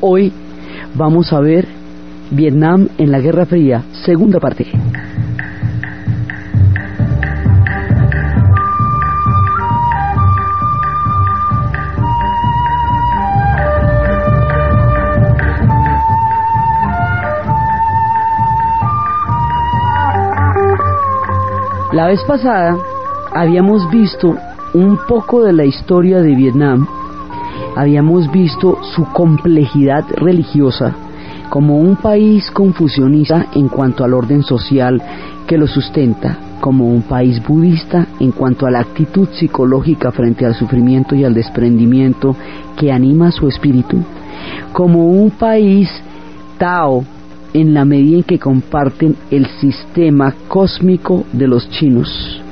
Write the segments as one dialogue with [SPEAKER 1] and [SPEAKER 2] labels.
[SPEAKER 1] Hoy vamos a ver Vietnam en la Guerra Fría, segunda parte. La vez pasada habíamos visto un poco de la historia de Vietnam, habíamos visto su complejidad religiosa como un país confusionista en cuanto al orden social que lo sustenta, como un país budista en cuanto a la actitud psicológica frente al sufrimiento y al desprendimiento que anima su espíritu, como un país Tao en la medida en que comparten el sistema cósmico de los chinos,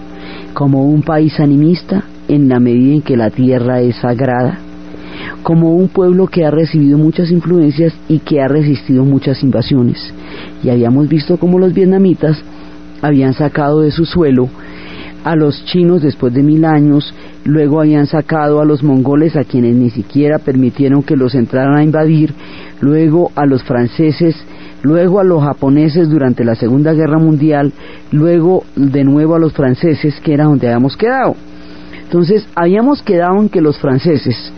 [SPEAKER 1] como un país animista en la medida en que la tierra es sagrada, como un pueblo que ha recibido muchas influencias y que ha resistido muchas invasiones. Y habíamos visto cómo los vietnamitas habían sacado de su suelo a los chinos después de mil años, luego habían sacado a los mongoles a quienes ni siquiera permitieron que los entraran a invadir, luego a los franceses luego a los japoneses durante la Segunda Guerra Mundial, luego de nuevo a los franceses, que era donde habíamos quedado. Entonces, habíamos quedado en que los franceses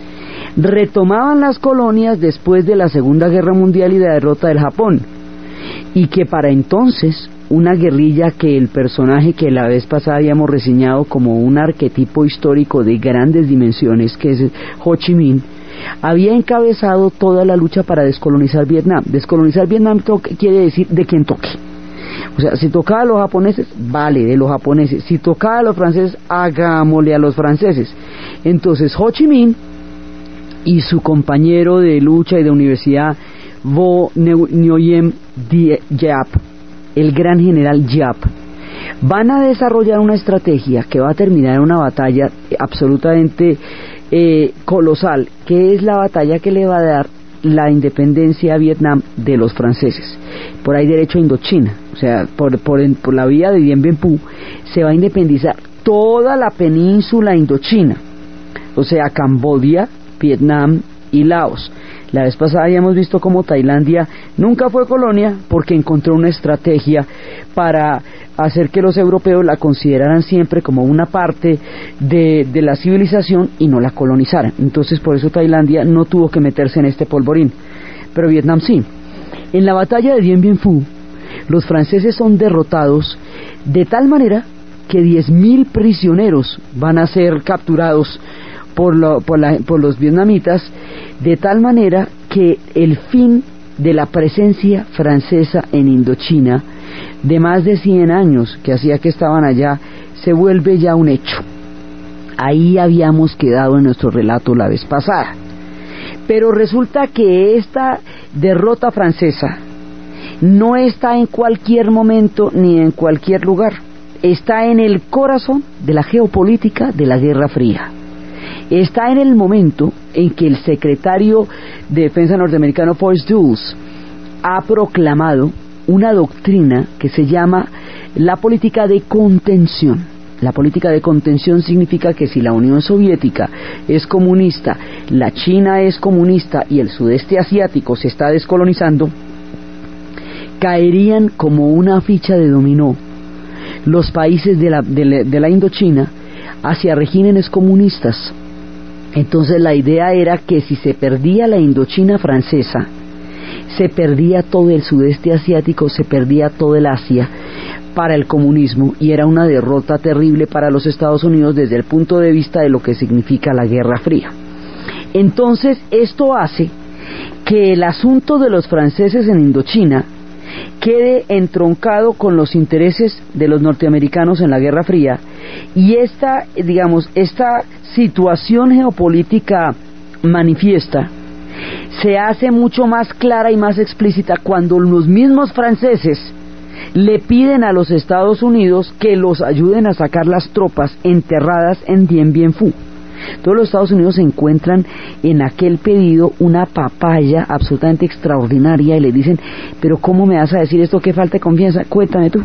[SPEAKER 1] retomaban las colonias después de la Segunda Guerra Mundial y la derrota del Japón, y que para entonces una guerrilla que el personaje que la vez pasada habíamos reseñado como un arquetipo histórico de grandes dimensiones, que es Ho Chi Minh, había encabezado toda la lucha para descolonizar Vietnam. Descolonizar Vietnam quiere decir de quien toque. O sea, si tocaba a los japoneses, vale, de los japoneses. Si tocaba a los franceses, hagámosle a los franceses. Entonces Ho Chi Minh y su compañero de lucha y de universidad, Vo Nguyen Diap, el gran general Diap, van a desarrollar una estrategia que va a terminar en una batalla absolutamente eh, colosal, que es la batalla que le va a dar la independencia a Vietnam de los franceses. Por ahí derecho a Indochina, o sea, por, por, la vía de Dien Bien Phu, se va a independizar toda la península indochina, o sea, Cambodia, Vietnam y Laos. La vez pasada habíamos visto cómo Tailandia nunca fue colonia porque encontró una estrategia para hacer que los europeos la consideraran siempre como una parte de, la civilización y no la colonizaran. Entonces por eso Tailandia no tuvo que meterse en este polvorín, pero Vietnam sí. En la batalla de Dien Bien Phu, los franceses son derrotados de tal manera que 10.000 prisioneros van a ser capturados por, por los vietnamitas, de tal manera que el fin de la presencia francesa en Indochina de más de 100 años que hacía que estaban allá se vuelve ya un hecho. Ahí habíamos quedado en nuestro relato la vez pasada. Pero resulta que esta derrota francesa no está en cualquier momento ni en cualquier lugar. Está en el corazón de la geopolítica de la Guerra Fría. Está en el momento en que el secretario de Defensa norteamericano Forrest Dulles ha proclamado una doctrina que se llama la política de contención. La política de contención significa que si la Unión Soviética es comunista, la China es comunista y el sudeste asiático se está descolonizando, caerían como una ficha de dominó los países de la, de la Indochina hacia regímenes comunistas. Entonces la idea era que si se perdía la Indochina francesa, se perdía todo el sudeste asiático, se perdía todo el Asia para el comunismo y era una derrota terrible para los Estados Unidos desde el punto de vista de lo que significa la Guerra Fría. Entonces, esto hace que el asunto de los franceses en Indochina quede entroncado con los intereses de los norteamericanos en la Guerra Fría y esta, digamos, esta situación geopolítica manifiesta se hace mucho más clara y más explícita cuando los mismos franceses le piden a los Estados Unidos que los ayuden a sacar las tropas enterradas en Dien Bien Phu. Todos los Estados Unidos encuentran en aquel pedido una papaya absolutamente extraordinaria y le dicen, pero ¿cómo me vas a decir esto? ¿Qué falta de confianza? Cuéntame tú.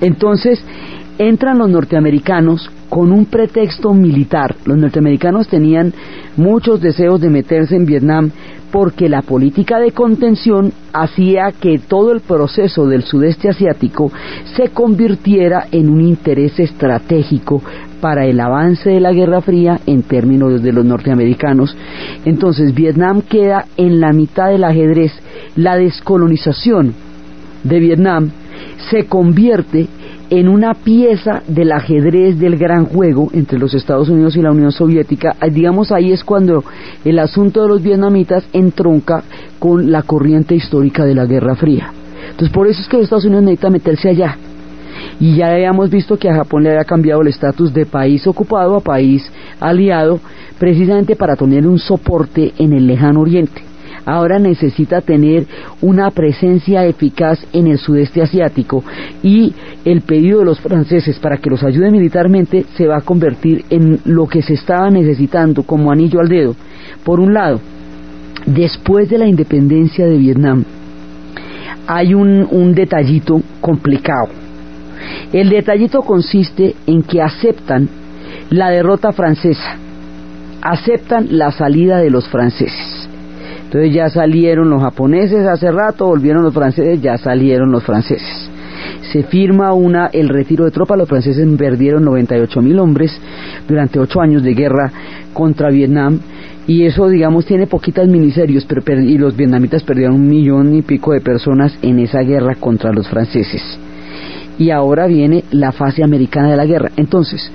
[SPEAKER 1] Entonces, entran los norteamericanos con un pretexto militar. Los norteamericanos tenían muchos deseos de meterse en Vietnam porque la política de contención hacía que todo el proceso del sudeste asiático se convirtiera en un interés estratégico para el avance de la Guerra Fría en términos de los norteamericanos. Entonces Vietnam queda en la mitad del ajedrez. La descolonización de Vietnam se convierte en una pieza del ajedrez del gran juego entre los Estados Unidos y la Unión Soviética, ah, digamos ahí es cuando el asunto de los vietnamitas entronca con la corriente histórica de la Guerra Fría. Entonces por eso es que los Estados Unidos necesita meterse allá. Y ya habíamos visto que a Japón le había cambiado el estatus de país ocupado a país aliado, precisamente para tener un soporte en el lejano oriente ahora necesita tener una presencia eficaz en el sudeste asiático y el pedido de los franceses para que los ayude militarmente se va a convertir en lo que se estaba necesitando como anillo al dedo. Por un lado, después de la independencia de Vietnam, hay un, detallito complicado. El detallito consiste en que aceptan la derrota francesa, aceptan la salida de los franceses entonces ya salieron los japoneses hace rato, volvieron los franceses, ya salieron los franceses. Se firma una, el retiro de tropas, los franceses perdieron 98 mil hombres durante ocho años de guerra contra Vietnam y eso digamos tiene poquitas miniserios pero, y los vietnamitas perdieron un millón y pico de personas en esa guerra contra los franceses y ahora viene la fase americana de la guerra. Entonces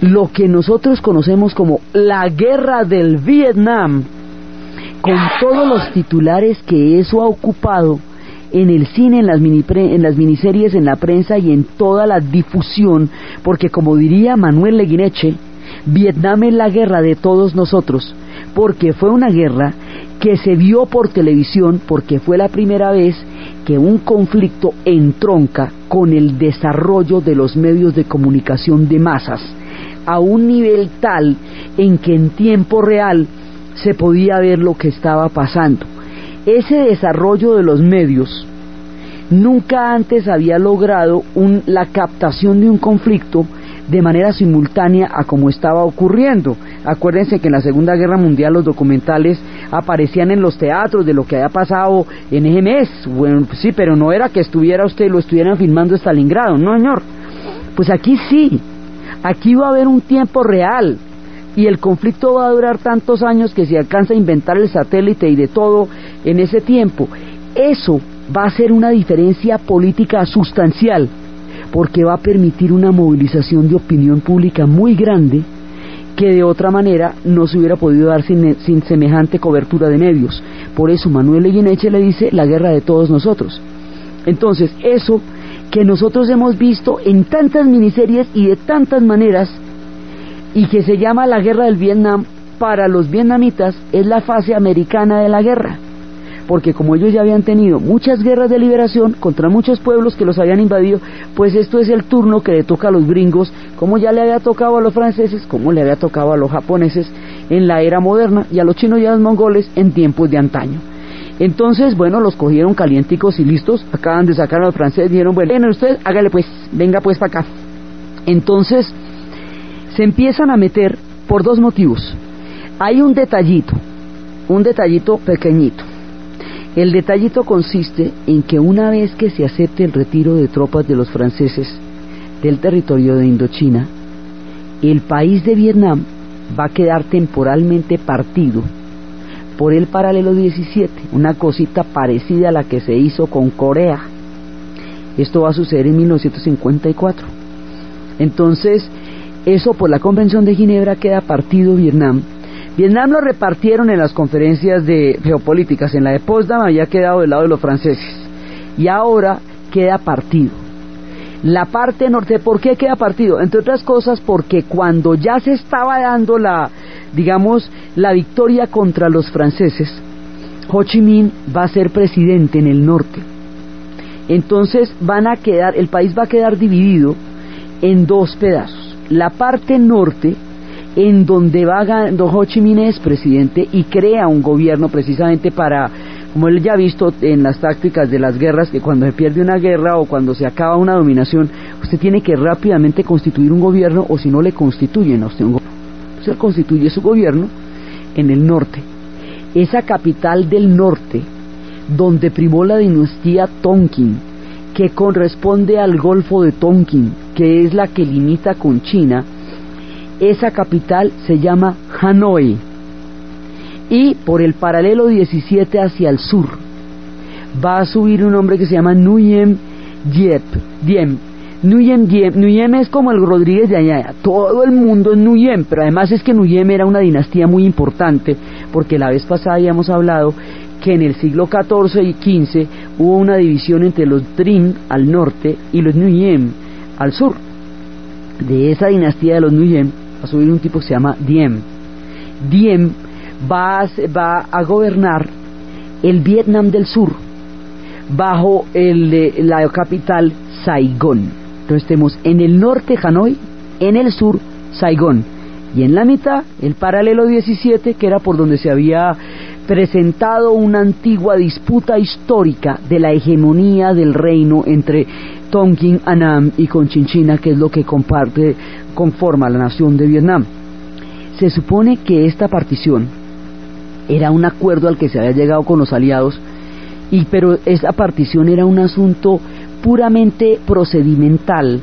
[SPEAKER 1] lo que nosotros conocemos como la guerra del Vietnam con todos los titulares que eso ha ocupado en el cine, en las, en las miniseries, en la prensa y en toda la difusión, porque como diría Manuel Leguineche, Vietnam es la guerra de todos nosotros, porque fue una guerra que se vio por televisión, porque fue la primera vez que un conflicto entronca con el desarrollo de los medios de comunicación de masas, a un nivel tal en que en tiempo real se podía ver lo que estaba pasando. Ese desarrollo de los medios nunca antes había logrado la captación de un conflicto de manera simultánea a como estaba ocurriendo. Acuérdense que en la Segunda Guerra Mundial los documentales aparecían en los teatros de lo que había pasado en ese mes. Bueno, sí, pero no era que estuviera usted, lo estuvieran filmando Stalingrado, no señor. Pues aquí sí, aquí va a haber un tiempo real y el conflicto va a durar tantos años que se alcanza a inventar el satélite y de todo en ese tiempo. Eso va a ser una diferencia política sustancial porque va a permitir una movilización de opinión pública muy grande que de otra manera no se hubiera podido dar sin, semejante cobertura de medios. Por eso Manuel Leguineche le dice la guerra de todos nosotros. Entonces, eso que nosotros hemos visto en tantas miniseries y de tantas maneras, y que se llama la guerra del Vietnam, para los vietnamitas es la fase americana de la guerra, porque como ellos ya habían tenido muchas guerras de liberación contra muchos pueblos que los habían invadido, pues esto es el turno que le toca a los gringos, como ya le había tocado a los franceses, como le había tocado a los japoneses en la era moderna y a los chinos y a los mongoles en tiempos de antaño. Entonces, bueno, los cogieron calienticos y listos, acaban de sacar a los franceses, dijeron, bueno, usted hágale pues, venga pues para acá. Entonces, se empiezan a meter por dos motivos. Hay un detallito, un detallito pequeñito. El detallito consiste en que una vez que se acepte el retiro de tropas de los franceses del territorio de Indochina, el país de Vietnam va a quedar temporalmente partido por el paralelo 17, una cosita parecida a la que se hizo con Corea. Esto va a suceder en 1954. Entonces, eso por la Convención de Ginebra queda partido Vietnam. Vietnam lo repartieron en las conferencias de geopolíticas. En la de Potsdam había quedado del lado de los franceses. Y ahora queda partido. La parte norte, ¿por qué queda partido? Entre otras cosas porque cuando ya se estaba dando la, digamos, la victoria contra los franceses, Ho Chi Minh va a ser presidente en el norte. Entonces van a quedar, el país va a quedar dividido en dos pedazos la parte norte en donde va Don Ho Chi Minh es presidente y crea un gobierno precisamente para, como él ya ha visto en las tácticas de las guerras, que cuando se pierde una guerra o cuando se acaba una dominación, usted tiene que rápidamente constituir un gobierno o si no le constituyen a usted un gobierno. Usted constituye su gobierno en el norte. esa capital del norte, donde primó la dinastía Tonkin, que corresponde al Golfo de Tonkin, que es la que limita con China, esa capital se llama Hanoi. Y por el paralelo 17 hacia el sur va a subir un hombre que se llama Nuyem Diep, Diem. Nuyem Diem. Nuyem es como el Rodríguez de allá. Todo el mundo es Nuyem, pero además es que Nuyem era una dinastía muy importante, porque la vez pasada ya hemos hablado que en el siglo XIV y XV hubo una división entre los Drin al norte y los Nuyem al sur. De esa dinastía de los Nuyem a subir un tipo que se llama Diem. Diem va a, va a gobernar el Vietnam del sur bajo el, la capital Saigón. Entonces tenemos en el norte Hanoi, en el sur Saigón y en la mitad el paralelo 17 que era por donde se había presentado una antigua disputa histórica de la hegemonía del reino entre Tonkin Anam y Conchinchina, que es lo que comparte, conforma la nación de Vietnam. Se supone que esta partición era un acuerdo al que se había llegado con los aliados, y, pero esta partición era un asunto puramente procedimental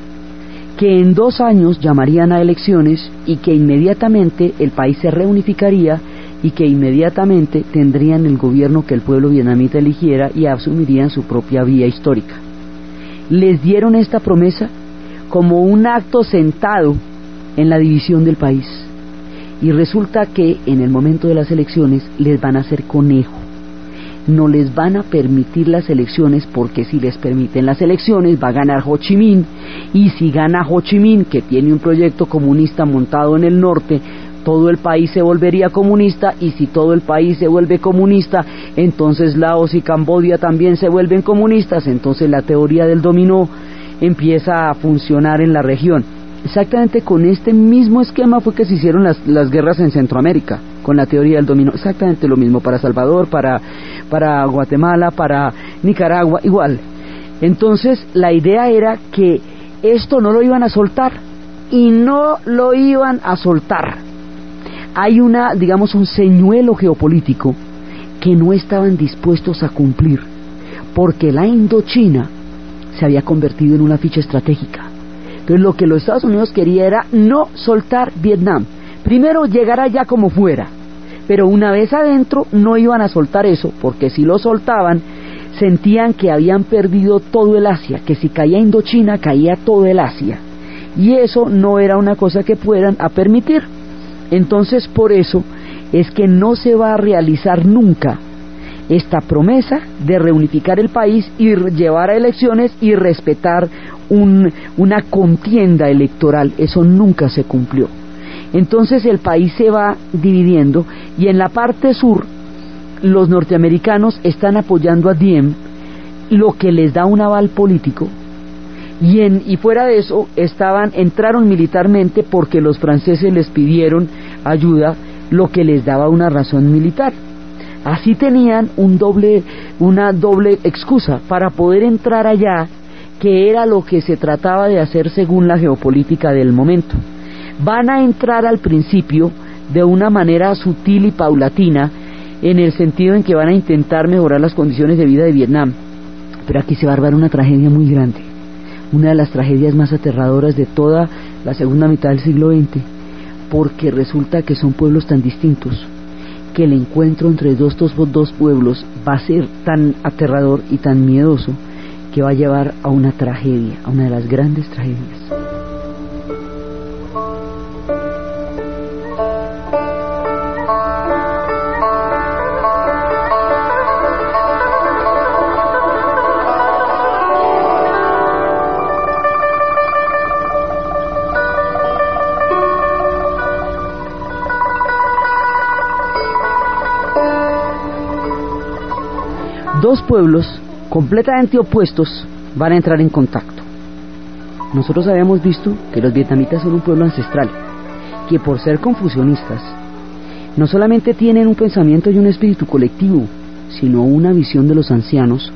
[SPEAKER 1] que en dos años llamarían a elecciones y que inmediatamente el país se reunificaría y que inmediatamente tendrían el gobierno que el pueblo vietnamita eligiera y asumirían su propia vía histórica. Les dieron esta promesa como un acto sentado en la división del país. Y resulta que en el momento de las elecciones les van a hacer conejo. No les van a permitir las elecciones porque si les permiten las elecciones va a ganar Ho Chi Minh y si gana Ho Chi Minh que tiene un proyecto comunista montado en el norte todo el país se volvería comunista y si todo el país se vuelve comunista, entonces Laos y Camboya también se vuelven comunistas, entonces la teoría del dominó empieza a funcionar en la región. Exactamente con este mismo esquema fue que se hicieron las, las guerras en Centroamérica, con la teoría del dominó. Exactamente lo mismo para Salvador, para, para Guatemala, para Nicaragua, igual. Entonces la idea era que esto no lo iban a soltar y no lo iban a soltar hay una, digamos, un señuelo geopolítico que no estaban dispuestos a cumplir, porque la Indochina se había convertido en una ficha estratégica. Entonces lo que los Estados Unidos quería era no soltar Vietnam. Primero llegar allá como fuera, pero una vez adentro no iban a soltar eso, porque si lo soltaban sentían que habían perdido todo el Asia, que si caía Indochina caía todo el Asia. Y eso no era una cosa que puedan a permitir. Entonces, por eso es que no se va a realizar nunca esta promesa de reunificar el país y llevar a elecciones y respetar una contienda electoral. Eso nunca se cumplió. Entonces el país se va dividiendo y en la parte sur los norteamericanos están apoyando a Diem, lo que les da un aval político y, y fuera de eso estaban entraron militarmente porque los franceses les pidieron ayuda lo que les daba una razón militar así tenían un doble una doble excusa para poder entrar allá que era lo que se trataba de hacer según la geopolítica del momento. Van a entrar al principio de una manera sutil y paulatina en el sentido en que van a intentar mejorar las condiciones de vida de Vietnam. Pero aquí se va a dar una tragedia muy grande una de las tragedias más aterradoras de toda la segunda mitad del siglo XX, porque resulta que son pueblos tan distintos, que el encuentro entre estos dos pueblos va a ser tan aterrador y tan miedoso que va a llevar a una tragedia, a una de las grandes tragedias. Pueblos completamente opuestos van a entrar en contacto. Nosotros habíamos visto que los vietnamitas son un pueblo ancestral, que por ser confusionistas, no solamente tienen un pensamiento y un espíritu colectivo, sino una visión de los ancianos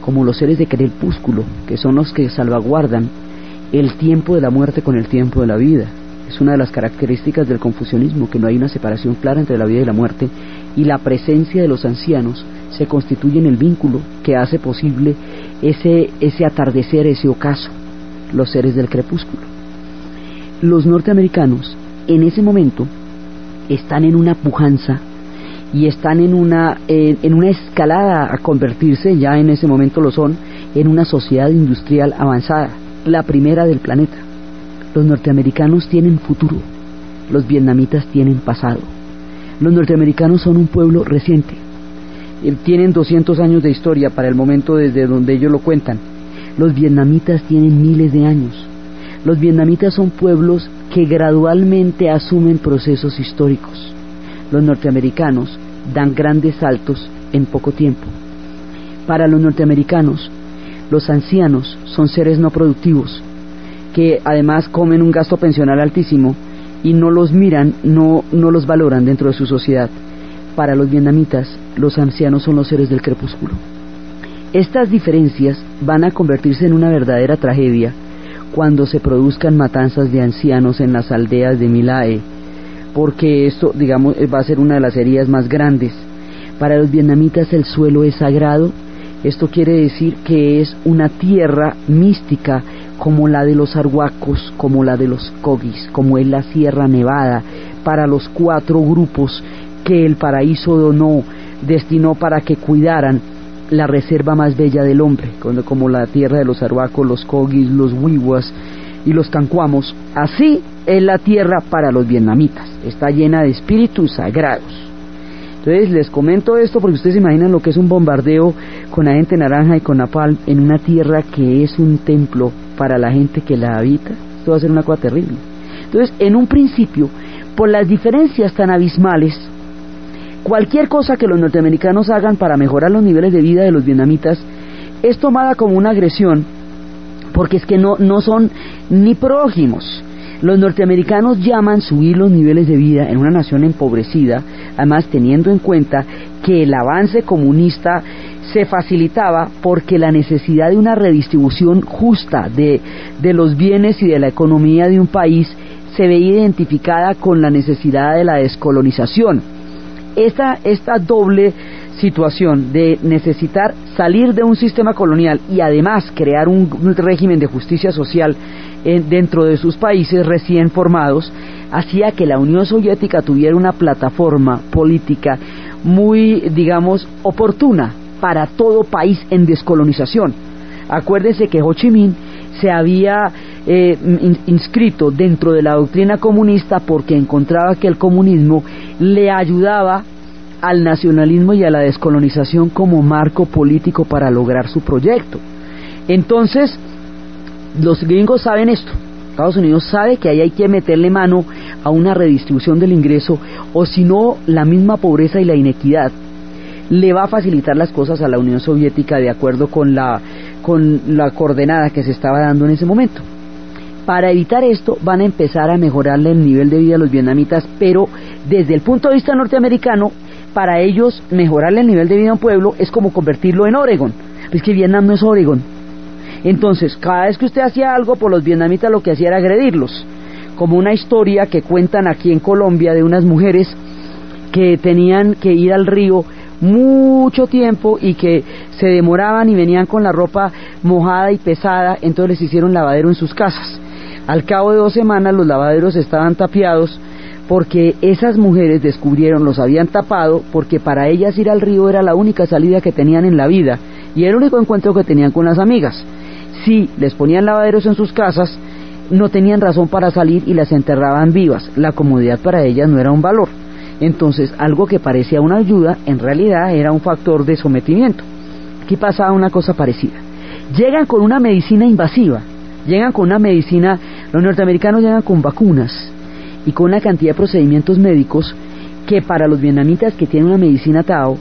[SPEAKER 1] como los seres de crepúsculo, que son los que salvaguardan el tiempo de la muerte con el tiempo de la vida. Es una de las características del confusionismo, que no hay una separación clara entre la vida y la muerte, y la presencia de los ancianos se constituyen el vínculo que hace posible ese, ese atardecer, ese ocaso, los seres del crepúsculo. Los norteamericanos en ese momento están en una pujanza y están en una, en una escalada a convertirse, ya en ese momento lo son, en una sociedad industrial avanzada, la primera del planeta. Los norteamericanos tienen futuro, los vietnamitas tienen pasado. Los norteamericanos son un pueblo reciente, tienen 200 años de historia para el momento desde donde ellos lo cuentan. Los vietnamitas tienen miles de años. Los vietnamitas son pueblos que gradualmente asumen procesos históricos. Los norteamericanos dan grandes saltos en poco tiempo. Para los norteamericanos, los ancianos son seres no productivos, que además comen un gasto pensional altísimo y no los miran, no, no los valoran dentro de su sociedad. Para los vietnamitas, los ancianos son los seres del crepúsculo. Estas diferencias van a convertirse en una verdadera tragedia cuando se produzcan matanzas de ancianos en las aldeas de Milae, porque esto, digamos, va a ser una de las heridas más grandes. Para los vietnamitas el suelo es sagrado, esto quiere decir que es una tierra mística como la de los arhuacos, como la de los cogis, como es la Sierra Nevada, para los cuatro grupos que el paraíso donó, destinó para que cuidaran la reserva más bella del hombre, como la tierra de los arhuacos, los cogis, los wiwas y los cancuamos. Así es la tierra para los vietnamitas, está llena de espíritus sagrados. Entonces les comento esto porque ustedes se imaginan lo que es un bombardeo con la gente naranja y con napalm en una tierra que es un templo para la gente que la habita. Esto va a ser una cosa terrible. Entonces, en un principio, por las diferencias tan abismales, cualquier cosa que los norteamericanos hagan para mejorar los niveles de vida de los vietnamitas es tomada como una agresión porque es que no, no son ni prójimos. Los norteamericanos llaman subir los niveles de vida en una nación empobrecida además teniendo en cuenta que el avance comunista se facilitaba porque la necesidad de una redistribución justa de, los bienes y de la economía de un país se veía identificada con la necesidad de la descolonización. Esta, esta doble situación de necesitar salir de un sistema colonial y además crear un, régimen de justicia social dentro de sus países recién formados hacía que la Unión Soviética tuviera una plataforma política muy, digamos, oportuna para todo país en descolonización. Acuérdense que Ho Chi Minh se había eh, inscrito dentro de la doctrina comunista porque encontraba que el comunismo le ayudaba al nacionalismo y a la descolonización como marco político para lograr su proyecto. Entonces, los gringos saben esto, Estados Unidos sabe que ahí hay que meterle mano a una redistribución del ingreso o si no la misma pobreza y la inequidad le va a facilitar las cosas a la Unión Soviética de acuerdo con la, con la coordenada que se estaba dando en ese momento. Para evitar esto van a empezar a mejorarle el nivel de vida a los vietnamitas, pero desde el punto de vista norteamericano, para ellos mejorarle el nivel de vida a un pueblo es como convertirlo en Oregon. Es que Vietnam no es Oregon, entonces, cada vez que usted hacía algo por los vietnamitas, lo que hacía era agredirlos. Como una historia que cuentan aquí en Colombia de unas mujeres que tenían que ir al río mucho tiempo y que se demoraban y venían con la ropa mojada y pesada, entonces les hicieron lavadero en sus casas. Al cabo de dos semanas los lavaderos estaban tapiados porque esas mujeres descubrieron, los habían tapado, porque para ellas ir al río era la única salida que tenían en la vida y el único encuentro que tenían con las amigas si les ponían lavaderos en sus casas, no tenían razón para salir y las enterraban vivas. La comodidad para ellas no era un valor. Entonces, algo que parecía una ayuda, en realidad era un factor de sometimiento. Aquí pasaba una cosa parecida. Llegan con una medicina invasiva, llegan con una medicina, los norteamericanos llegan con vacunas y con una cantidad de procedimientos médicos que para los vietnamitas que tienen una medicina Tao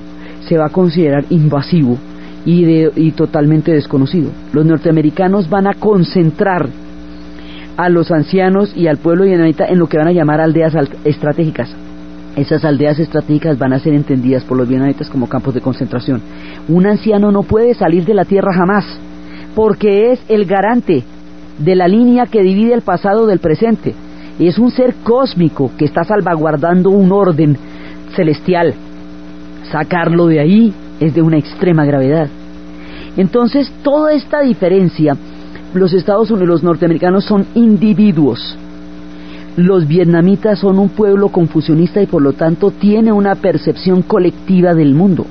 [SPEAKER 1] se va a considerar invasivo y, totalmente desconocido. Los norteamericanos van a concentrar a los ancianos y al pueblo vietnamita en lo que van a llamar aldeas estratégicas. Esas aldeas estratégicas van a ser entendidas por los vietnamitas como campos de concentración. Un anciano no puede salir de la tierra jamás, porque es el garante de la línea que divide el pasado del presente. Es un ser cósmico que está salvaguardando un orden celestial Sacarlo de ahí es de una extrema gravedad. Entonces, toda esta diferencia, los Estados Unidos, los norteamericanos son individuos. Los vietnamitas son un pueblo confusionista y por lo tanto tiene una percepción colectiva del mundo.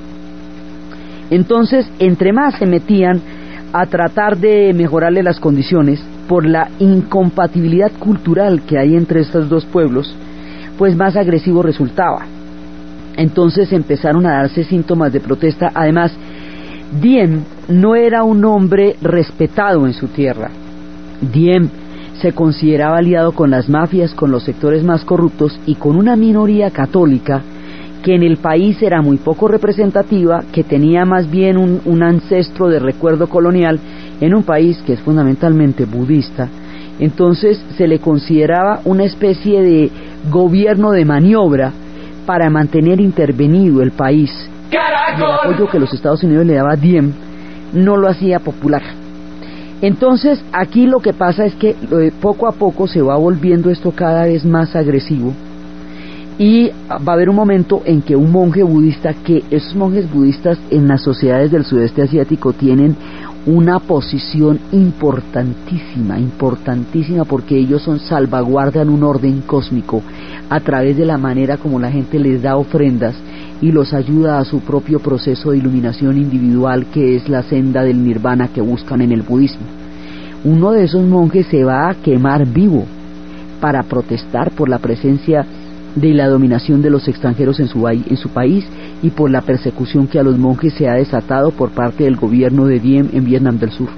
[SPEAKER 1] Entonces, entre más se metían a tratar de mejorarle las condiciones por la incompatibilidad cultural que hay entre estos dos pueblos, pues más agresivo resultaba. Entonces empezaron a darse síntomas de protesta. Además, Diem no era un hombre respetado en su tierra. Diem se consideraba aliado con las mafias, con los sectores más corruptos y con una minoría católica que en el país era muy poco representativa, que tenía más bien un, un, ancestro de recuerdo colonial en un país que es fundamentalmente budista, entonces se le consideraba una especie de gobierno de maniobra para mantener intervenido el país. Y el apoyo que los Estados Unidos le daba a Diem no lo hacía popular. Entonces aquí lo que pasa es que poco a poco se va volviendo esto cada vez más agresivo y va a haber un momento en que un monje budista, que esos monjes budistas en las sociedades del sudeste asiático tienen una posición importantísima, importantísima porque ellos son salvaguardan un orden cósmico a través de la manera como la gente les da ofrendas y los ayuda a su propio proceso de iluminación individual que es la senda del nirvana que buscan en el budismo. Uno de esos monjes se va a quemar vivo para protestar por la presencia de la dominación de los extranjeros en su, en su país y por la persecución que a los monjes se ha desatado por parte del gobierno de Diem en Vietnam del Sur.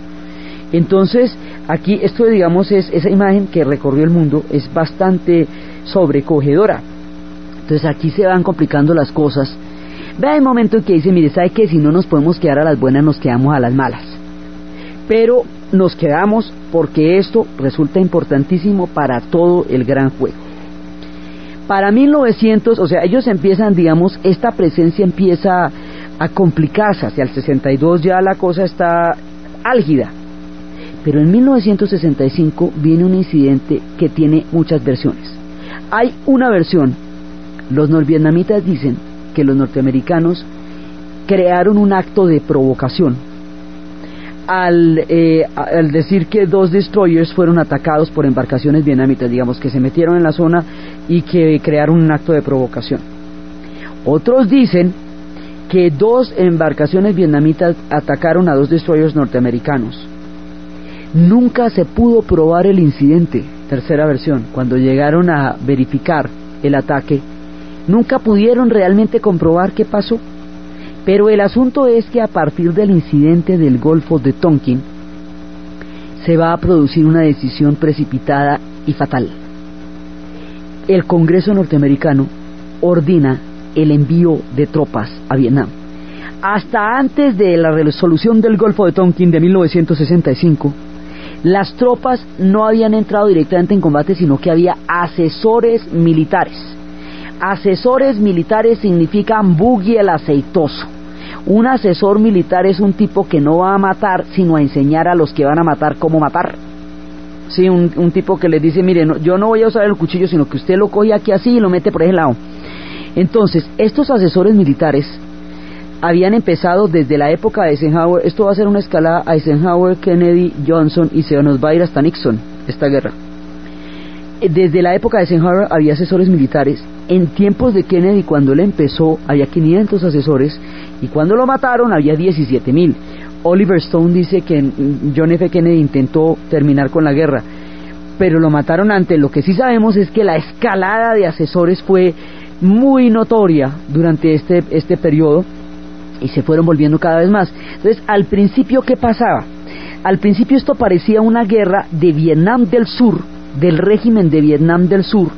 [SPEAKER 1] Entonces, aquí esto digamos es esa imagen que recorrió el mundo es bastante sobrecogedora. Entonces aquí se van complicando las cosas. Ve el momento en que dice, mire, ¿sabe que si no nos podemos quedar a las buenas, nos quedamos a las malas? Pero nos quedamos porque esto resulta importantísimo para todo el gran juego. Para 1900, o sea, ellos empiezan, digamos, esta presencia empieza a complicarse, hacia el 62 ya la cosa está álgida. Pero en 1965 viene un incidente que tiene muchas versiones. Hay una versión, los norvietnamitas dicen que los norteamericanos crearon un acto de provocación al, eh, al, decir que dos destroyers fueron atacados por embarcaciones vietnamitas, digamos, que se metieron en la zona y que crearon un acto de provocación. Otros dicen que dos embarcaciones vietnamitas atacaron a dos destroyers norteamericanos. Nunca se pudo probar el incidente, tercera versión, cuando llegaron a verificar el ataque, nunca pudieron realmente comprobar qué pasó. Pero el asunto es que a partir del incidente del Golfo de Tonkin se va a producir una decisión precipitada y fatal. El Congreso norteamericano ordena el envío de tropas a Vietnam. Hasta antes de la resolución del Golfo de Tonkin de 1965, las tropas no habían entrado directamente en combate, sino que había asesores militares. Asesores militares significan buggy el aceitoso. Un asesor militar es un tipo que no va a matar, sino a enseñar a los que van a matar cómo matar. Sí, un, tipo que les dice, mire, no, yo no voy a usar el cuchillo, sino que usted lo coge aquí así y lo mete por ese lado. Entonces, estos asesores militares habían empezado desde la época de Eisenhower, esto va a ser una escala Eisenhower, Kennedy, Johnson y se nos va a ir hasta Nixon, esta guerra. Desde la época de Eisenhower había asesores militares, en tiempos de Kennedy cuando él empezó había 500 asesores y cuando lo mataron había 17 mil. Oliver Stone dice que John F. Kennedy intentó terminar con la guerra, pero lo mataron antes. Lo que sí sabemos es que la escalada de asesores fue muy notoria durante este, este periodo y se fueron volviendo cada vez más. Entonces, al principio, ¿qué pasaba? Al principio esto parecía una guerra de Vietnam del Sur, del régimen de Vietnam del Sur,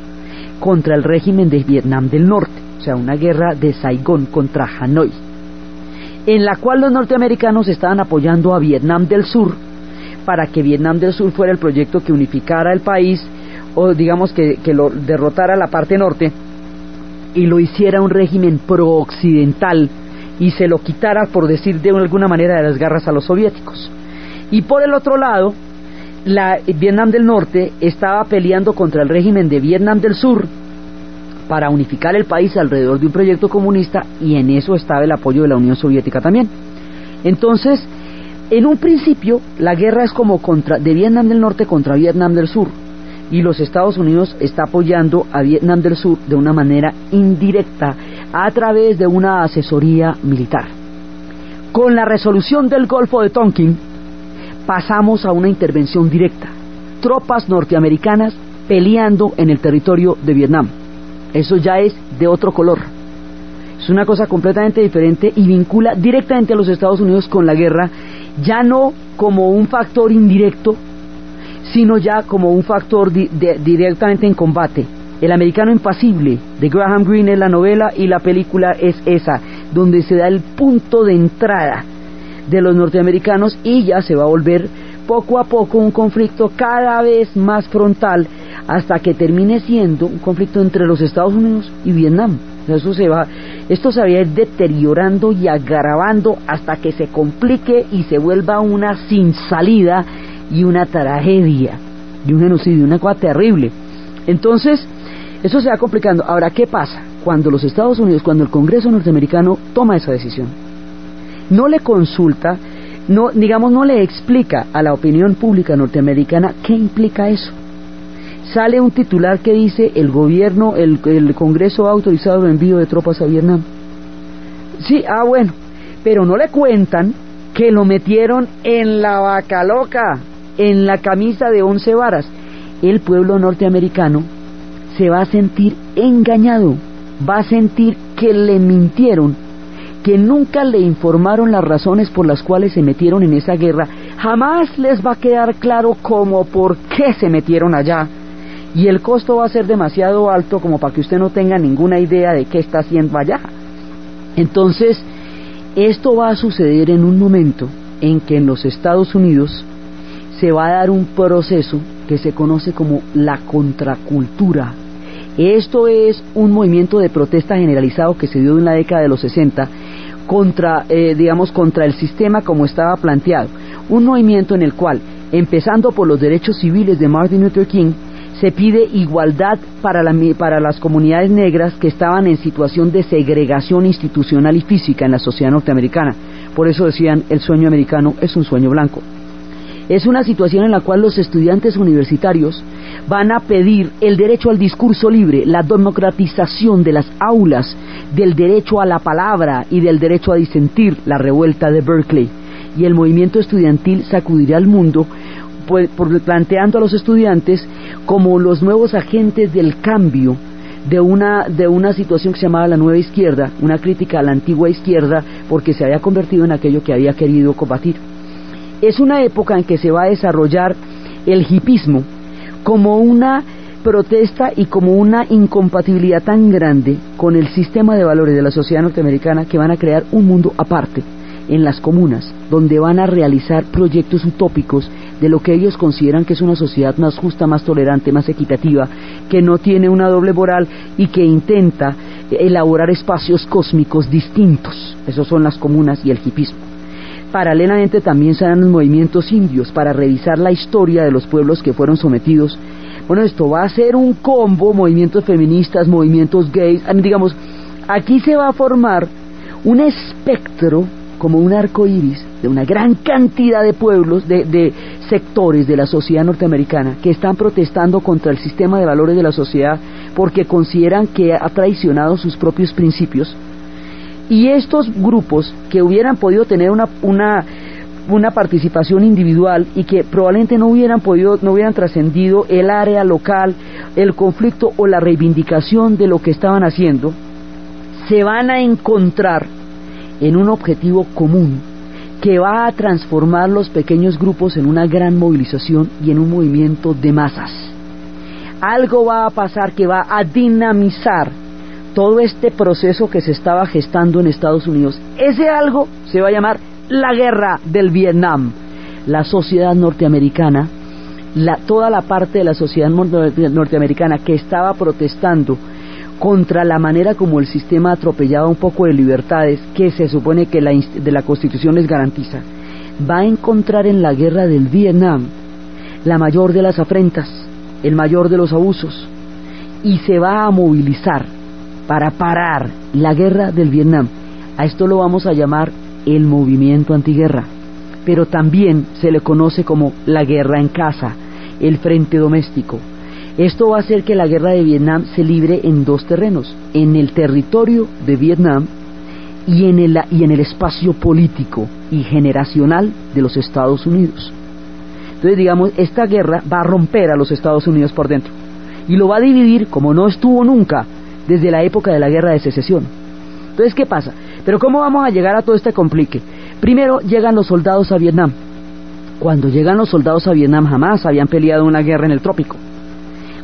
[SPEAKER 1] contra el régimen de Vietnam del Norte, o sea, una guerra de Saigón contra Hanoi, en la cual los norteamericanos estaban apoyando a Vietnam del Sur para que Vietnam del Sur fuera el proyecto que unificara el país, o digamos que, que lo derrotara la parte norte y lo hiciera un régimen pro-occidental y se lo quitara, por decir de alguna manera, de las garras a los soviéticos. Y por el otro lado, la Vietnam del Norte estaba peleando contra el régimen de Vietnam del Sur para unificar el país alrededor de un proyecto comunista y en eso estaba el apoyo de la Unión Soviética también. Entonces, en un principio, la guerra es como contra, de Vietnam del Norte contra Vietnam del Sur y los Estados Unidos está apoyando a Vietnam del Sur de una manera indirecta a través de una asesoría militar. Con la resolución del Golfo de Tonkin pasamos a una intervención directa. Tropas norteamericanas peleando en el territorio de Vietnam. Eso ya es de otro color. Es una cosa completamente diferente y vincula directamente a los Estados Unidos con la guerra, ya no como un factor indirecto, sino ya como un factor directamente en combate. El americano impasible de Graham Greene es la novela y la película es esa, donde se da el punto de entrada de los norteamericanos y ya se va a volver poco a poco un conflicto cada vez más frontal hasta que termine siendo un conflicto entre los Estados Unidos y Vietnam. Eso se va, esto se va a ir deteriorando y agravando hasta que se complique y se vuelva una sin salida y una tragedia, y un genocidio, una cosa terrible. Entonces, eso se va complicando. Ahora, ¿qué pasa? Cuando los Estados Unidos, cuando el Congreso norteamericano toma esa decisión, no le consulta, no, digamos, no le explica a la opinión pública norteamericana qué implica eso. Sale un titular que dice el gobierno, el, el Congreso ha autorizado el envío de tropas a Vietnam. Sí, ah, bueno, pero no le cuentan que lo metieron en la vaca loca, en la camisa de once varas. El pueblo norteamericano se va a sentir engañado, va a sentir que le mintieron que nunca le informaron las razones por las cuales se metieron en esa guerra, jamás les va a quedar claro cómo por qué se metieron allá. Y el costo va a ser demasiado alto como para que usted no tenga ninguna idea de qué está haciendo allá. Entonces, esto va a suceder en un momento en que en los Estados Unidos se va a dar un proceso que se conoce como la contracultura. Esto es un movimiento de protesta generalizado que se dio en la década de los 60 contra, eh, digamos, contra el sistema como estaba planteado. Un movimiento en el cual, empezando por los derechos civiles de Martin Luther King, se pide igualdad para, para las comunidades negras que estaban en situación de segregación institucional y física en la sociedad norteamericana. Por eso decían, el sueño americano es un sueño blanco. Es una situación en la cual los estudiantes universitarios van a pedir el derecho al discurso libre, la democratización de las aulas, del derecho a la palabra y del derecho a disentir, la revuelta de Berkeley. Y el movimiento estudiantil sacudirá al mundo pues, planteando a los estudiantes como los nuevos agentes del cambio de una, de una situación que se llamaba la nueva izquierda, una crítica a la antigua izquierda porque se había convertido en aquello que había querido combatir. Es una época en que se va a desarrollar el hipismo, como una protesta y como una incompatibilidad tan grande con el sistema de valores de la sociedad norteamericana que van a crear un mundo aparte en las comunas, donde van a realizar proyectos utópicos de lo que ellos consideran que es una sociedad más justa, más tolerante, más equitativa, que no tiene una doble moral y que intenta elaborar espacios cósmicos distintos. Esos son las comunas y el hipismo. Paralelamente también se dan los movimientos indios para revisar la historia de los pueblos que fueron sometidos. Bueno, esto va a ser un combo, movimientos feministas, movimientos gays, digamos, aquí se va a formar un espectro como un arco iris de una gran cantidad de pueblos, de, sectores de la sociedad norteamericana que están protestando contra el sistema de valores de la sociedad porque consideran que ha traicionado sus propios principios. Y estos grupos que hubieran podido tener una, una, una participación individual y que probablemente no hubieran podido, no hubieran trascendido el área local, el conflicto o la reivindicación de lo que estaban haciendo, se van a encontrar en un objetivo común que va a transformar los pequeños grupos en una gran movilización y en un movimiento de masas. Algo va a pasar que va a dinamizar todo este proceso que se estaba gestando en Estados Unidos. Ese algo se va a llamar la guerra del Vietnam. La sociedad norteamericana, la, toda la parte de la sociedad norteamericana que estaba protestando contra la manera como el sistema atropellaba un poco de libertades que se supone que la, de la Constitución les garantiza, va a encontrar en la guerra del Vietnam la mayor de las afrentas, el mayor de los abusos, y se va a movilizar para parar la guerra del Vietnam. A esto lo vamos a llamar el movimiento antiguerra, pero también se le conoce como la guerra en casa, el frente doméstico. Esto va a hacer que la guerra de Vietnam se libre en dos terrenos, en el territorio de Vietnam y en el, y en el espacio político y generacional de los Estados Unidos. Entonces, digamos, esta guerra va a romper a los Estados Unidos por dentro y lo va a dividir como no estuvo nunca desde la época de la guerra de secesión. Entonces, ¿qué pasa? Pero ¿cómo vamos a llegar a todo este complique? Primero llegan los soldados a Vietnam. Cuando llegan los soldados a Vietnam jamás habían peleado una guerra en el trópico.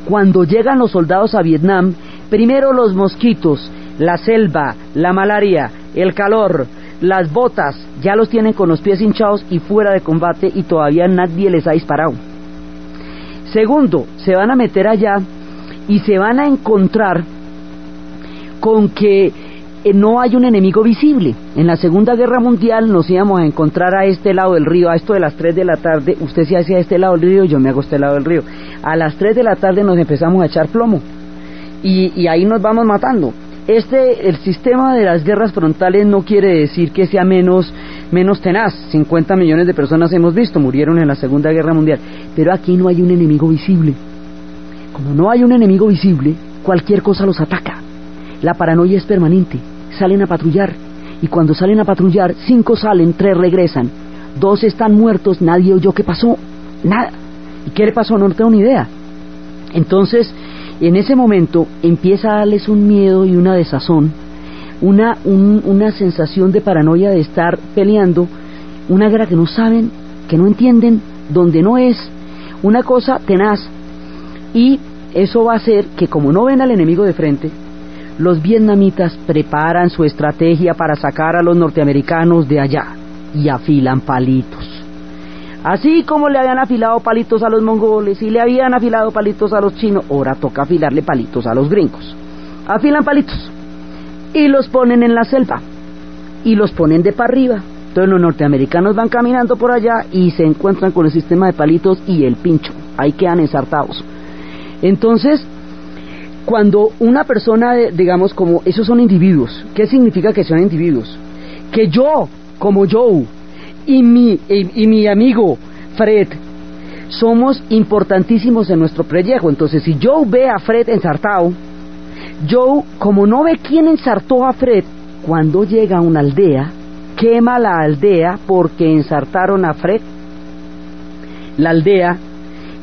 [SPEAKER 1] Cuando llegan los soldados a Vietnam, primero los mosquitos, la selva, la malaria, el calor, las botas, ya los tienen con los pies hinchados y fuera de combate y todavía nadie les ha disparado. Segundo, se van a meter allá y se van a encontrar con que eh, no hay un enemigo visible. En la Segunda Guerra Mundial nos íbamos a encontrar a este lado del río, a esto de las 3 de la tarde, usted se hace a este lado del río, yo me hago a este lado del río. A las 3 de la tarde nos empezamos a echar plomo y, y ahí nos vamos matando. Este, el sistema de las guerras frontales no quiere decir que sea menos, menos tenaz. 50 millones de personas hemos visto, murieron en la Segunda Guerra Mundial. Pero aquí no hay un enemigo visible. Como no hay un enemigo visible, cualquier cosa los ataca. La paranoia es permanente. Salen a patrullar. Y cuando salen a patrullar, cinco salen, tres regresan. Dos están muertos, nadie oyó qué pasó. Nada. ¿Y qué le pasó? No tengo ni idea. Entonces, en ese momento empieza a darles un miedo y una desazón, una, una sensación de paranoia de estar peleando una guerra que no saben, que no entienden, donde no es, una cosa tenaz. Y eso va a hacer que como no ven al enemigo de frente, los vietnamitas preparan su estrategia para sacar a los norteamericanos de allá y afilan palitos. Así como le habían afilado palitos a los mongoles y le habían afilado palitos a los chinos, ahora toca afilarle palitos a los gringos. Afilan palitos y los ponen en la selva y los ponen de para arriba. Entonces los norteamericanos van caminando por allá y se encuentran con el sistema de palitos y el pincho. Ahí quedan ensartados. Entonces, cuando una persona, digamos, como esos son individuos, ¿qué significa que sean individuos? Que yo, como Joe, y mi, y, mi amigo Fred somos importantísimos en nuestro proyecto. Entonces, si Joe ve a Fred ensartado, Joe, como no ve quién ensartó a Fred, cuando llega a una aldea, quema la aldea porque ensartaron a Fred. La aldea,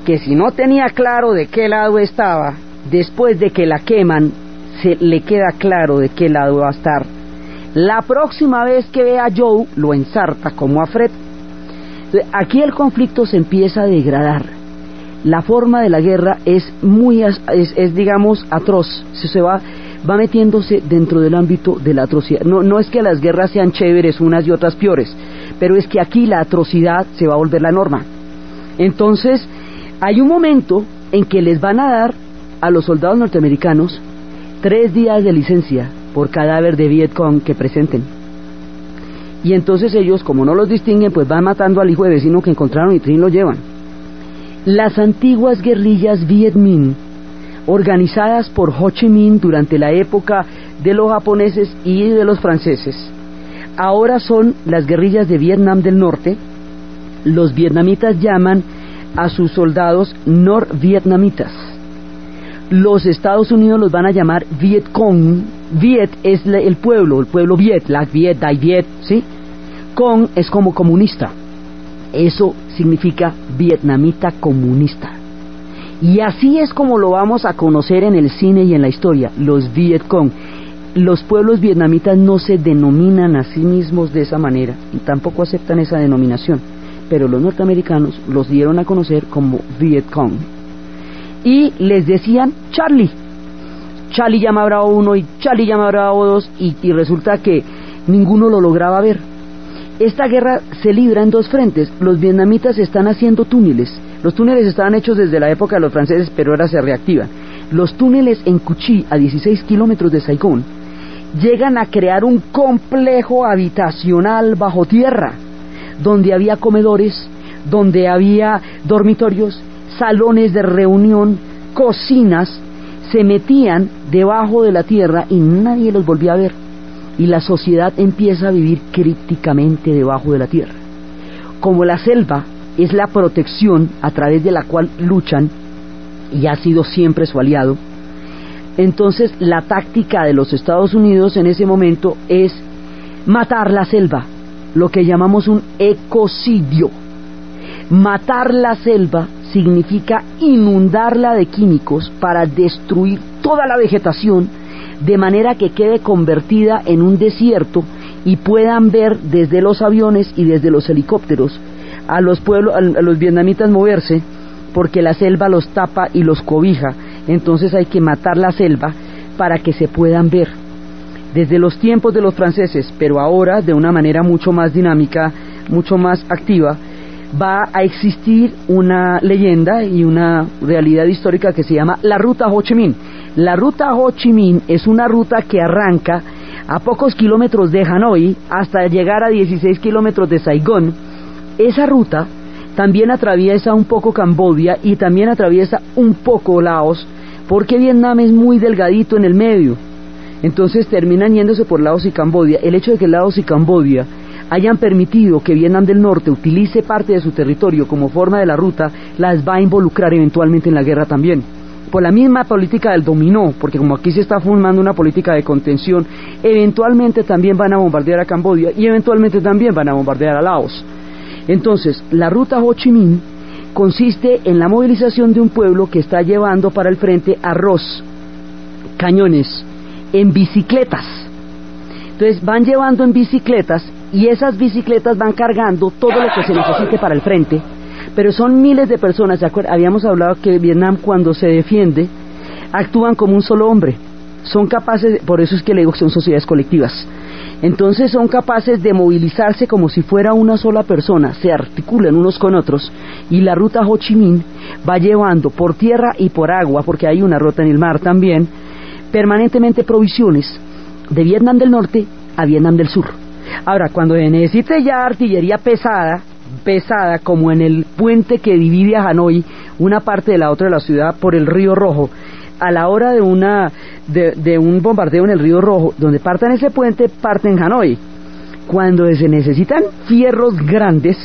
[SPEAKER 1] que si no tenía claro de qué lado estaba, después de que la queman, se le queda claro de qué lado va a estar la próxima vez que ve a Joe, lo ensarta como a Fred. Aquí el conflicto se empieza a degradar. La forma de la guerra es muy, es, digamos, atroz. Se, va, va metiéndose dentro del ámbito de la atrocidad. No, no es que las guerras sean chéveres unas y otras peores, pero es que aquí la atrocidad se va a volver la norma. Entonces, hay un momento en que les van a dar a los soldados norteamericanos tres días de licencia por cadáver de Vietcong que presenten. Y entonces ellos, como no los distinguen, pues van matando al hijo de vecino que encontraron y trin lo llevan. Las antiguas guerrillas Viet Minh, organizadas por Ho Chi Minh durante la época de los japoneses y de los franceses, ahora son las guerrillas de Vietnam del Norte. Los vietnamitas llaman a sus soldados norvietnamitas los Estados Unidos los van a llamar Viet Cong. Viet es el pueblo, el pueblo Viet, la Viet, Dai Viet, ¿sí? Cong es como comunista. Eso significa vietnamita comunista. Y así es como lo vamos a conocer en el cine y en la historia, los Viet Cong. Los pueblos vietnamitas no se denominan a sí mismos de esa manera y tampoco aceptan esa denominación, pero los norteamericanos los dieron a conocer como Viet Cong y les decían Charlie. Charlie llama Bravo 1 y Charlie llama Bravo 2 y, resulta que ninguno lo lograba ver. Esta guerra se libra en dos frentes. Los vietnamitas están haciendo túneles. Los túneles estaban hechos desde la época de los franceses, pero ahora se reactivan. Los túneles en Cuchí, a 16 kilómetros de Saigón, llegan a crear un complejo habitacional bajo tierra, donde había comedores, donde había dormitorios, salones de reunión, cocinas, se metían debajo de la tierra y nadie los volvía a ver. Y la sociedad empieza a vivir críticamente debajo de la tierra. Como la selva es la protección a través de la cual luchan y ha sido siempre su aliado, entonces la táctica de los Estados Unidos en ese momento es matar la selva, lo que llamamos un ecocidio. Matar la selva significa inundarla de químicos para destruir toda la vegetación de manera que quede convertida en un desierto y puedan ver desde los aviones y desde los helicópteros a los pueblos, a los vietnamitas moverse porque la selva los tapa y los cobija. Entonces hay que matar la selva para que se puedan ver. Desde los tiempos de los franceses, pero ahora de una manera mucho más dinámica, mucho más activa, va a existir una leyenda y una realidad histórica que se llama la Ruta Ho Chi Minh. La Ruta Ho Chi Minh es una ruta que arranca a pocos kilómetros de Hanoi hasta llegar a 16 kilómetros de Saigón. Esa ruta también atraviesa un poco Cambodia y también atraviesa un poco Laos, porque Vietnam es muy delgadito en el medio. Entonces terminan yéndose por Laos y Cambodia. El hecho de que Laos y Cambodia hayan permitido que Vietnam del Norte utilice parte de su territorio como forma de la ruta, las va a involucrar eventualmente en la guerra también. Por la misma política del dominó, porque como aquí se está formando una política de contención, eventualmente también van a bombardear a Cambodia y eventualmente también van a bombardear a Laos. Entonces, la ruta Ho Chi Minh consiste en la movilización de un pueblo que está llevando para el frente arroz, cañones, en bicicletas. Entonces van llevando en bicicletas y esas bicicletas van cargando todo lo que se necesite para el frente, pero son miles de personas, habíamos hablado que Vietnam cuando se defiende actúan como un solo hombre, son capaces, por eso es que le digo que son sociedades colectivas, entonces son capaces de movilizarse como si fuera una sola persona, se articulan unos con otros y la ruta Ho Chi Minh va llevando por tierra y por agua, porque hay una ruta en el mar también, permanentemente provisiones de Vietnam del Norte a Vietnam del Sur. Ahora, cuando necesite ya artillería pesada, pesada como en el puente que divide a Hanoi, una parte de la otra de la ciudad por el río Rojo, a la hora de una de, un bombardeo en el río Rojo, donde partan ese puente, parten Hanoi. Cuando se necesitan fierros grandes,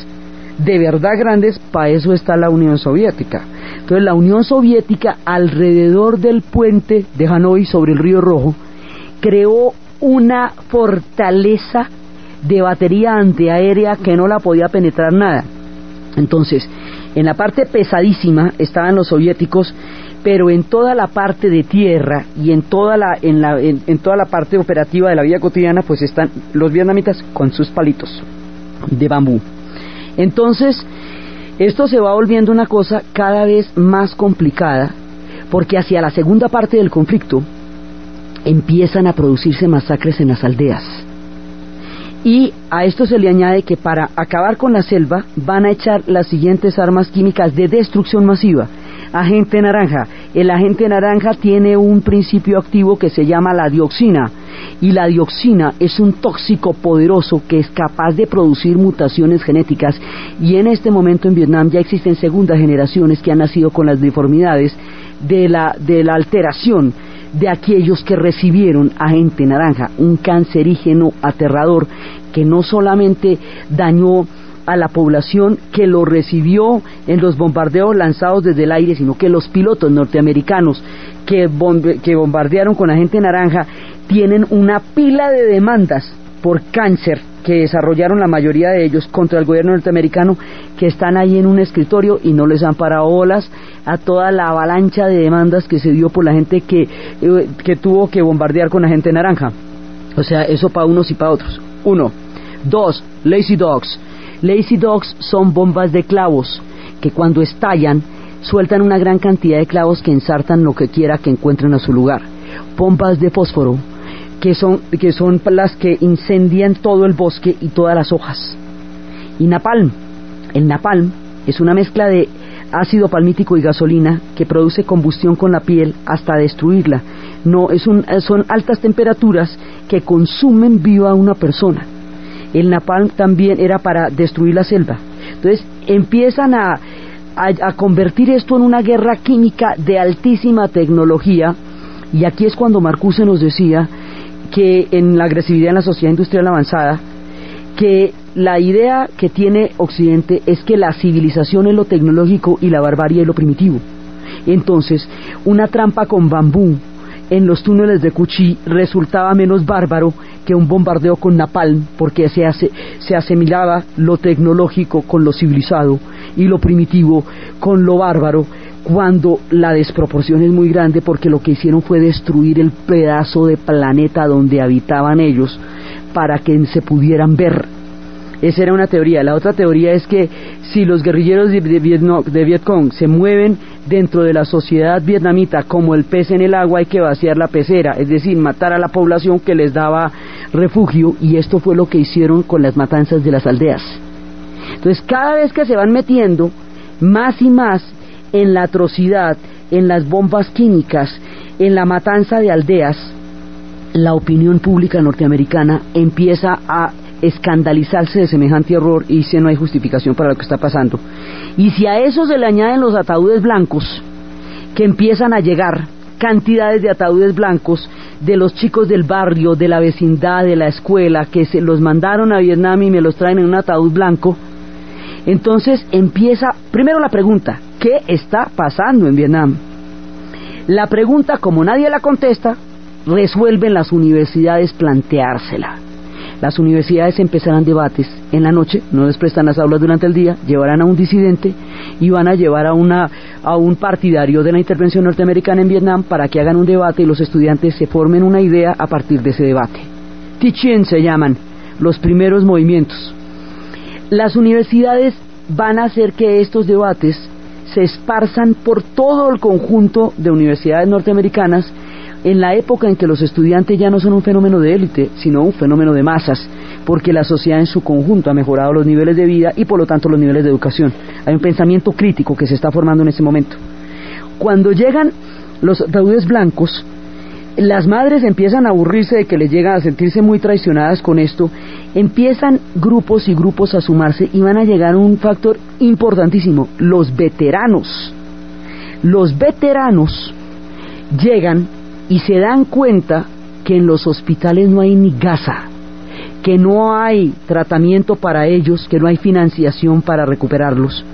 [SPEAKER 1] de verdad grandes, para eso está la Unión Soviética. Entonces la Unión Soviética alrededor del puente de Hanoi sobre el río Rojo creó una fortaleza de batería antiaérea que no la podía penetrar nada. Entonces, en la parte pesadísima estaban los soviéticos, pero en toda la parte de tierra y en toda la, en, la, en, toda la parte operativa de la vida cotidiana, pues están los vietnamitas con sus palitos de bambú. Entonces, esto se va volviendo una cosa cada vez más complicada, porque hacia la segunda parte del conflicto empiezan a producirse masacres en las aldeas y a esto se le añade que para acabar con la selva van a echar las siguientes armas químicas de destrucción masiva. Agente naranja. El agente naranja tiene un principio activo que se llama la dioxina. Y la dioxina es un tóxico poderoso que es capaz de producir mutaciones genéticas. Y en este momento en Vietnam ya existen segundas generaciones que han nacido con las deformidades de la, de la alteración de aquellos que recibieron agente naranja, un cancerígeno aterrador que no solamente dañó a la población que lo recibió en los bombardeos lanzados desde el aire, sino que los pilotos norteamericanos que, que bombardearon con agente naranja tienen una pila de demandas por cáncer que desarrollaron la mayoría de ellos contra el gobierno norteamericano que están ahí en un escritorio y no les han parado olas a toda la avalancha de demandas que se dio por la gente que, eh, que tuvo que bombardear con la gente naranja. O sea, eso para unos y para otros. Uno. Dos, Lazy Dogs. Lazy Dogs son bombas de clavos que cuando estallan sueltan una gran cantidad de clavos que ensartan lo que quiera que encuentren a su lugar. Bombas de fósforo que son, que son las que incendian todo el bosque y todas las hojas. Y napalm. El napalm es una mezcla de ácido palmítico y gasolina que produce combustión con la piel hasta destruirla. No, es un, son altas temperaturas que consumen viva a una persona. El napalm también era para destruir la selva. Entonces empiezan a, a convertir esto en una guerra química de altísima tecnología Y aquí es cuando Marcuse nos decía que en la agresividad en la sociedad industrial avanzada, que la idea que tiene Occidente es que la civilización es lo tecnológico y la barbarie es lo primitivo. Entonces, una trampa con bambú en los túneles de Cuchí resultaba menos bárbaro que un bombardeo con napalm, porque se, hace, se asemilaba lo tecnológico con lo civilizado y lo primitivo con lo bárbaro, cuando la desproporción es muy grande porque lo que hicieron fue destruir el pedazo de planeta donde habitaban ellos para que se pudieran ver. Esa era una teoría. La otra teoría es que si los guerrilleros de, de, Vietcong se mueven dentro de la sociedad vietnamita como el pez en el agua, hay que vaciar la pecera, es decir, matar a la población que les daba refugio, y esto fue lo que hicieron con las matanzas de las aldeas. Entonces, cada vez que se van metiendo más y más en la atrocidad, en las bombas químicas, en la matanza de aldeas, la opinión pública norteamericana empieza a escandalizarse de semejante error y dice no hay justificación para lo que está pasando. Y si a eso se le añaden los ataúdes blancos, que empiezan a llegar cantidades de ataúdes blancos de los chicos del barrio, de la vecindad, de la escuela, que se los mandaron a Vietnam y me los traen en un ataúd blanco, entonces empieza primero la pregunta, ¿qué está pasando en Vietnam? La pregunta, como nadie la contesta, resuelven las universidades planteársela. Las universidades empezarán debates en la noche, no les prestan las aulas durante el día, llevarán a un disidente y van a llevar a, una, a un partidario de la intervención norteamericana en Vietnam para que hagan un debate y los estudiantes se formen una idea a partir de ese debate. Tichin se llaman los primeros movimientos. Las universidades van a hacer que estos debates se esparzan por todo el conjunto de universidades norteamericanas en la época en que los estudiantes ya no son un fenómeno de élite, sino un fenómeno de masas, porque la sociedad en su conjunto ha mejorado los niveles de vida y por lo tanto los niveles de educación. Hay un pensamiento crítico que se está formando en ese momento. Cuando llegan los ataúdes blancos, las madres empiezan a aburrirse de que les llegan a sentirse muy traicionadas con esto, empiezan grupos y grupos a sumarse y van a llegar un factor importantísimo, los veteranos. Los veteranos llegan y se dan cuenta que en los hospitales no hay ni gasa, que no hay tratamiento para ellos, que no hay financiación para recuperarlos,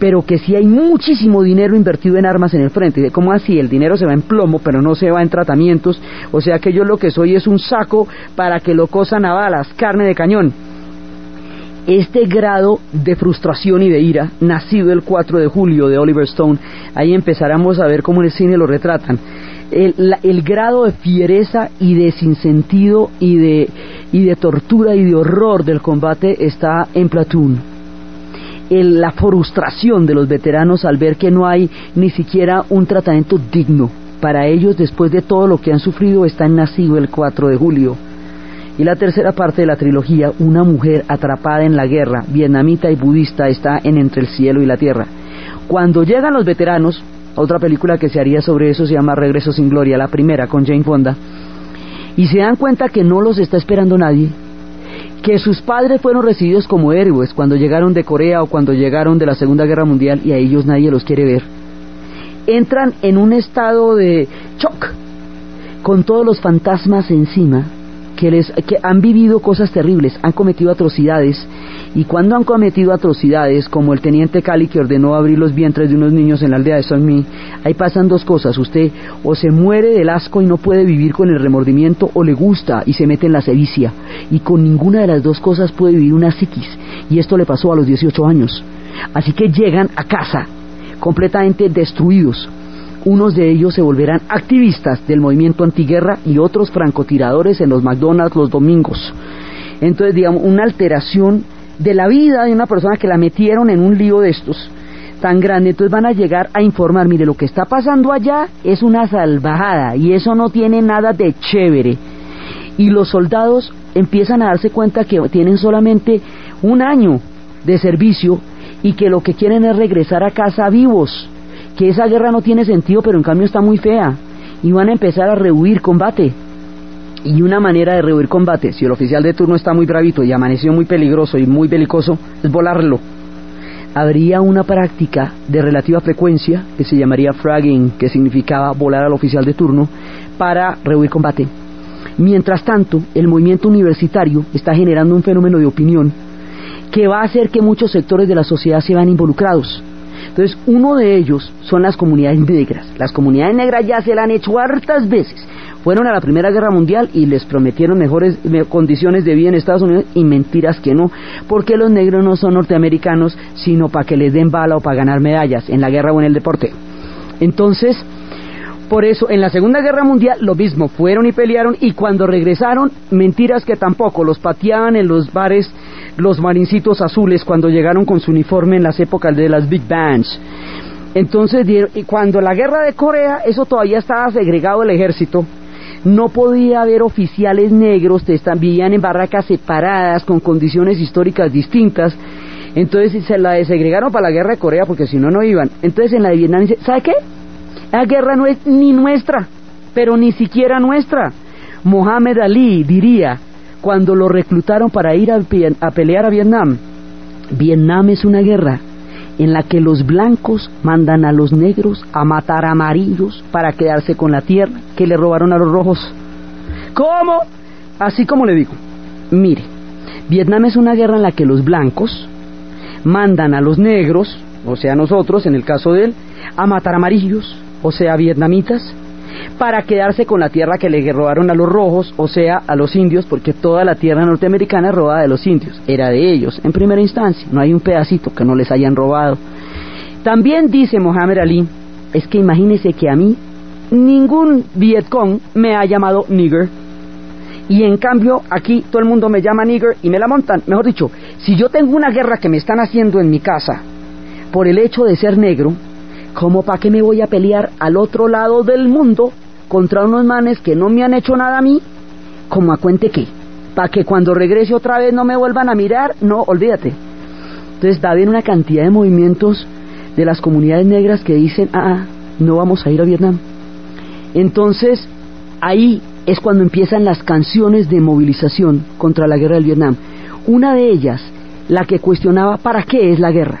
[SPEAKER 1] pero que sí hay muchísimo dinero invertido en armas en el frente. ¿Cómo así? El dinero se va en plomo, pero no se va en tratamientos, o sea que yo lo que soy es un saco para que lo cosan a balas, carne de cañón. Este grado de frustración y de ira, nacido el 4 de julio de Oliver Stone, ahí empezaremos a ver cómo en el cine lo retratan el, grado de fiereza y de sinsentido y de, y de tortura y de horror del combate está en Platoon. La frustración de los veteranos al ver que no hay ni siquiera un tratamiento digno para ellos después de todo lo que han sufrido está en Nacido el 4 de julio. Y la tercera parte de la trilogía, una mujer atrapada en la guerra, vietnamita y budista, está en Entre el cielo y la tierra. Cuando llegan los veteranos, otra película que se haría sobre eso se llama Regreso sin Gloria, la primera con Jane Fonda. Y se dan cuenta que no los está esperando nadie, que sus padres fueron recibidos como héroes cuando llegaron de Corea o cuando llegaron de la Segunda Guerra Mundial y a ellos nadie los quiere ver. Entran en un estado de shock con todos los fantasmas encima que, les, que han vivido cosas terribles, han cometido atrocidades y cuando han cometido atrocidades, como el teniente Cali que ordenó abrir los vientres de unos niños en la aldea de Sonmi, ahí pasan dos cosas. Usted o se muere del asco y no puede vivir con el remordimiento, o le gusta y se mete en la sevicia. Y con ninguna de las dos cosas puede vivir una psiquis. Y esto le pasó a los 18 años. Así que llegan a casa completamente destruidos. Unos de ellos se volverán activistas del movimiento antiguerra y otros francotiradores en los McDonald's los domingos. Entonces, digamos, una alteración de la vida de una persona que la metieron en un lío de estos tan grande, entonces van a llegar a informar, mire, lo que está pasando allá es una salvajada y eso no tiene nada de chévere. Y los soldados empiezan a darse cuenta que tienen solamente un año de servicio y que lo que quieren es regresar a casa vivos, que esa guerra no tiene sentido, pero en cambio está muy fea, y van a empezar a rehuir combate. Y una manera de rehuir combate, si el oficial de turno está muy bravito y amaneció muy peligroso y muy belicoso, es volarlo. habría una práctica de relativa frecuencia que se llamaría fragging, que significaba volar al oficial de turno, para rehuir combate. Mientras tanto, el movimiento universitario está generando un fenómeno de opinión que va a hacer que muchos sectores de la sociedad se vean involucrados. Entonces, uno de ellos son las comunidades negras. Las comunidades negras ya se la han hecho hartas veces. Fueron a la Primera Guerra Mundial y les prometieron mejores condiciones de vida en Estados Unidos y mentiras que no, porque los negros no son norteamericanos, sino para que les den bala o para ganar medallas en la guerra o en el deporte. Entonces, por eso, en la Segunda Guerra Mundial lo mismo, fueron y pelearon y cuando regresaron, mentiras que tampoco, los pateaban en los bares los marincitos azules cuando llegaron con su uniforme en las épocas de las Big Bands. Entonces, cuando la guerra de Corea, eso todavía estaba segregado el ejército, no podía haber oficiales negros, vivían en barracas separadas, con condiciones históricas distintas. Entonces se la desegregaron para la guerra de Corea porque si no, no iban. Entonces en la de Vietnam dice, ¿sabe qué? La guerra no es ni nuestra, pero ni siquiera nuestra. Mohamed Ali diría, cuando lo reclutaron para ir a, pelear a Vietnam, Vietnam es una guerra en la que los blancos mandan a los negros a matar a amarillos para quedarse con la tierra que le robaron a los rojos. ¿Cómo? Así como le digo. Mire, Vietnam es una guerra en la que los blancos mandan a los negros, o sea, nosotros, en el caso de él, a matar amarillos, o sea, vietnamitas, para quedarse con la tierra que le robaron a los rojos, o sea, a los indios, porque toda la tierra norteamericana es robada de los indios, era de ellos en primera instancia, no hay un pedacito que no les hayan robado. También dice Mohamed Ali, es que imagínese que a mí ningún Vietcong me ha llamado nigger, y en cambio aquí todo el mundo me llama nigger y me la montan. Mejor dicho, si yo tengo una guerra que me están haciendo en mi casa por el hecho de ser negro, ¿Cómo para qué me voy a pelear al otro lado del mundo contra unos manes que no me han hecho nada a mí? ¿Como a cuente qué? ¿Para que cuando regrese otra vez no me vuelvan a mirar? No, olvídate. Entonces da bien una cantidad de movimientos de las comunidades negras que dicen, ah, ah, no vamos a ir a Vietnam. Entonces, ahí es cuando empiezan las canciones de movilización contra la guerra del Vietnam. Una de ellas, la que cuestionaba para qué es la guerra.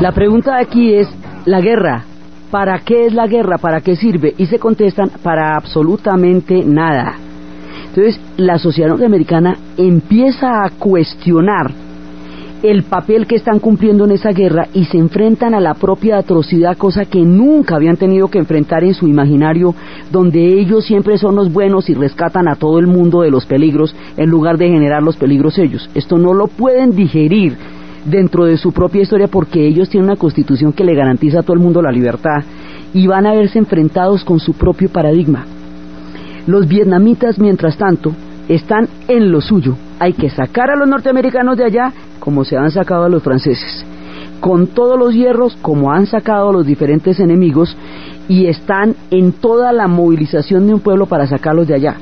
[SPEAKER 1] La pregunta aquí es, la guerra, ¿para qué es la guerra? ¿Para qué sirve? Y se contestan, para absolutamente nada. Entonces, la sociedad norteamericana empieza a cuestionar el papel que están cumpliendo en esa guerra y se enfrentan a la propia atrocidad, cosa que nunca habían tenido que enfrentar en su imaginario, donde ellos siempre son los buenos y rescatan a todo el mundo de los peligros en lugar de generar los peligros ellos. Esto no lo pueden digerir dentro de su propia historia porque ellos tienen una constitución que le garantiza a todo el mundo la libertad y van a verse enfrentados con su propio paradigma. Los vietnamitas, mientras tanto, están en lo suyo. Hay que sacar a los norteamericanos de allá como se han sacado a los franceses, con todos los hierros como han sacado los diferentes enemigos y están en toda la movilización de un pueblo para sacarlos de allá.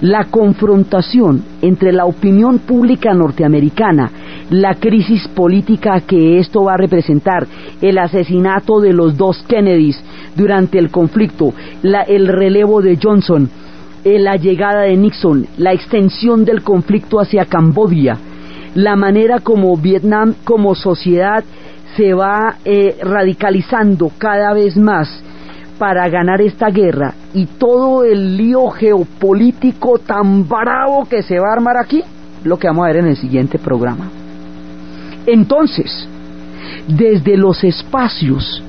[SPEAKER 1] La confrontación entre la opinión pública norteamericana, la crisis política que esto va a representar, el asesinato de los dos Kennedys durante el conflicto, el relevo de Johnson, eh, la llegada de Nixon, la extensión del conflicto hacia Camboya, la manera como Vietnam como sociedad se va eh, radicalizando cada vez más para ganar esta guerra y todo el lío geopolítico tan bravo que se va a armar aquí, lo que vamos a ver en el siguiente programa. Entonces, desde los espacios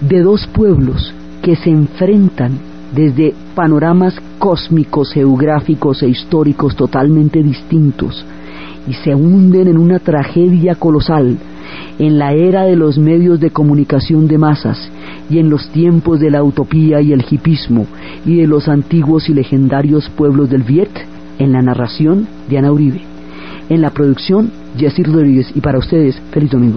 [SPEAKER 1] de dos pueblos que se enfrentan desde panoramas cósmicos, geográficos e históricos totalmente distintos, y se hunden en una tragedia colosal en la era de los medios de comunicación de masas y en los tiempos de la utopía y el hipismo y de los antiguos y legendarios pueblos del Viet, en la narración de Ana Uribe. En la producción, Jessy Rodríguez y para ustedes, feliz domingo.